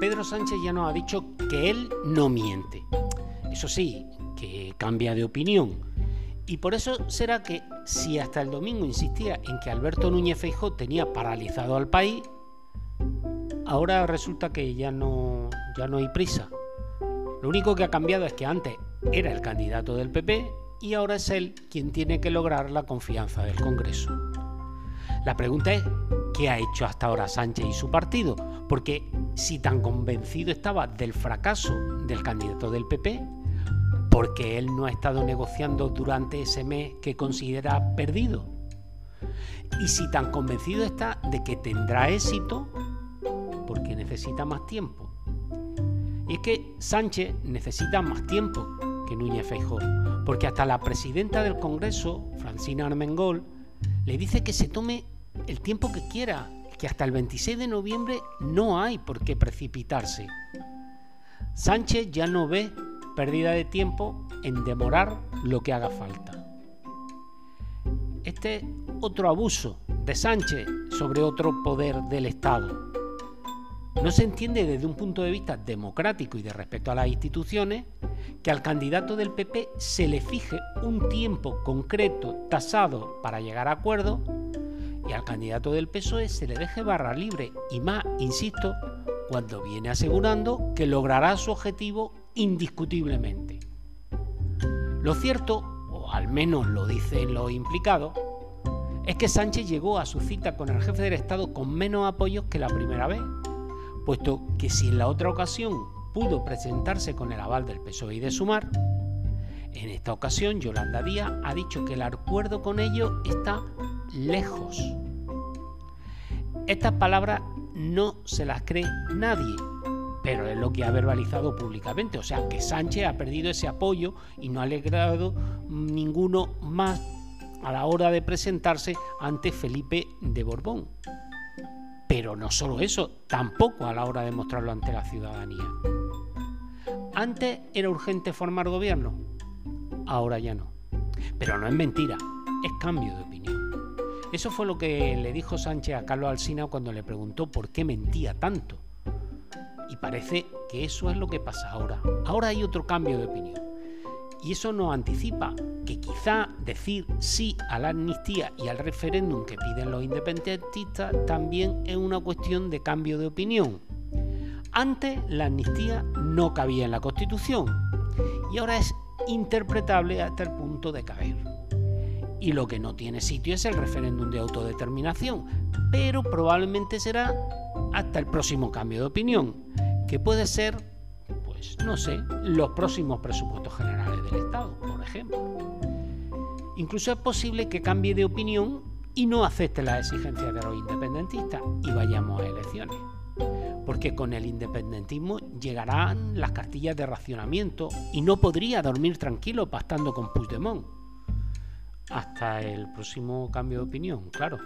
Pedro Sánchez ya nos ha dicho que él no miente. Eso sí, que cambia de opinión. Y por eso será que si hasta el domingo insistía en que Alberto Núñez Feijóo tenía paralizado al país, ahora resulta que ya no, ya no hay prisa. Lo único que ha cambiado es que antes era el candidato del PP y ahora es él quien tiene que lograr la confianza del Congreso. La pregunta es, ¿qué ha hecho hasta ahora Sánchez y su partido? Porque si tan convencido estaba del fracaso del candidato del PP, ¿por qué él no ha estado negociando durante ese mes que considera perdido? Y si tan convencido está de que tendrá éxito, ¿por qué necesita más tiempo? Y es que Sánchez necesita más tiempo que Núñez Feijóo, porque hasta la presidenta del Congreso, Francina Armengol, le dice que se tome el tiempo que quiera, que hasta el 26 de noviembre no hay por qué precipitarse. Sánchez ya no ve pérdida de tiempo en demorar lo que haga falta. Este otro abuso de Sánchez sobre otro poder del Estado. No se entiende desde un punto de vista democrático y de respeto a las instituciones que al candidato del PP se le fije un tiempo concreto, tasado, para llegar a acuerdo y al candidato del PSOE se le deje barra libre y más, insisto, cuando viene asegurando que logrará su objetivo indiscutiblemente. Lo cierto, o al menos lo dicen los implicados, es que Sánchez llegó a su cita con el jefe del Estado con menos apoyos que la primera vez, puesto que si en la otra ocasión pudo presentarse con el aval del PSOE y de Sumar, en esta ocasión Yolanda Díaz ha dicho que el acuerdo con ellos está lejos. Estas palabras no se las cree nadie, pero es lo que ha verbalizado públicamente. O sea, que Sánchez ha perdido ese apoyo y no ha alegrado ninguno más a la hora de presentarse ante Felipe de Borbón. Pero no solo eso, tampoco a la hora de mostrarlo ante la ciudadanía. Antes era urgente formar gobierno, ahora ya no. Pero no es mentira, es cambio de opinión. Eso fue lo que le dijo Sánchez a Carlos Alsina cuando le preguntó por qué mentía tanto. Y parece que eso es lo que pasa ahora. Ahora hay otro cambio de opinión. Y eso nos anticipa que quizá decir sí a la amnistía y al referéndum que piden los independentistas también es una cuestión de cambio de opinión. Antes la amnistía no cabía en la Constitución y ahora es interpretable hasta el punto de caber y lo que no tiene sitio es el referéndum de autodeterminación, pero probablemente será hasta el próximo cambio de opinión, que puede ser, pues no sé, los próximos presupuestos generales del Estado, por ejemplo. Incluso es posible que cambie de opinión y no acepte las exigencias de los independentistas y vayamos a elecciones. Porque con el independentismo llegarán las cartillas de racionamiento y no podría dormir tranquilo pastando con Puigdemont hasta el próximo cambio de opinión, claro.